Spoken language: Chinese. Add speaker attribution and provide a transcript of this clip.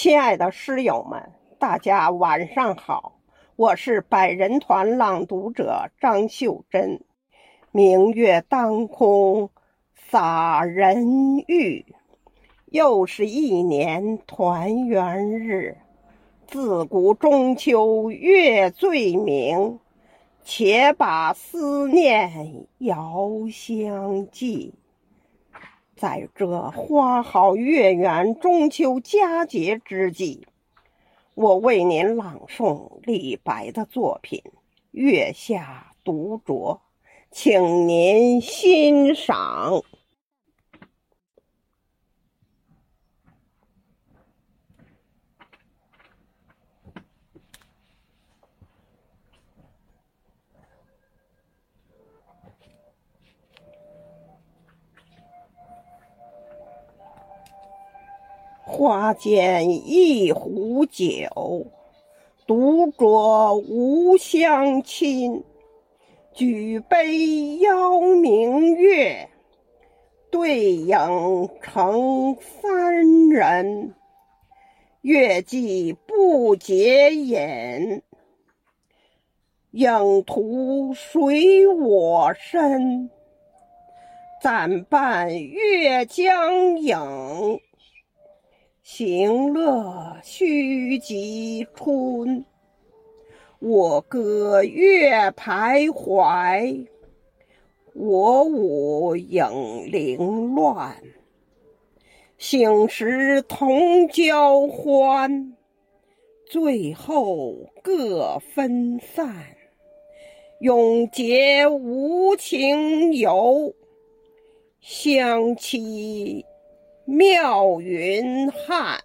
Speaker 1: 亲爱的诗友们，大家晚上好，我是百人团朗读者张秀珍。明月当空洒人欲，又是一年团圆日。自古中秋月最明，且把思念遥相寄。在这花好月圆、中秋佳节之际，我为您朗诵李白的作品《月下独酌》，请您欣赏。花间一壶酒，独酌无相亲。举杯邀明月，对影成三人。月既不解饮，影徒随我身。暂伴月将影。行乐须及春，我歌月徘徊，我舞影零乱。醒时同交欢，醉后各分散。永结无情游，相期。妙云汉。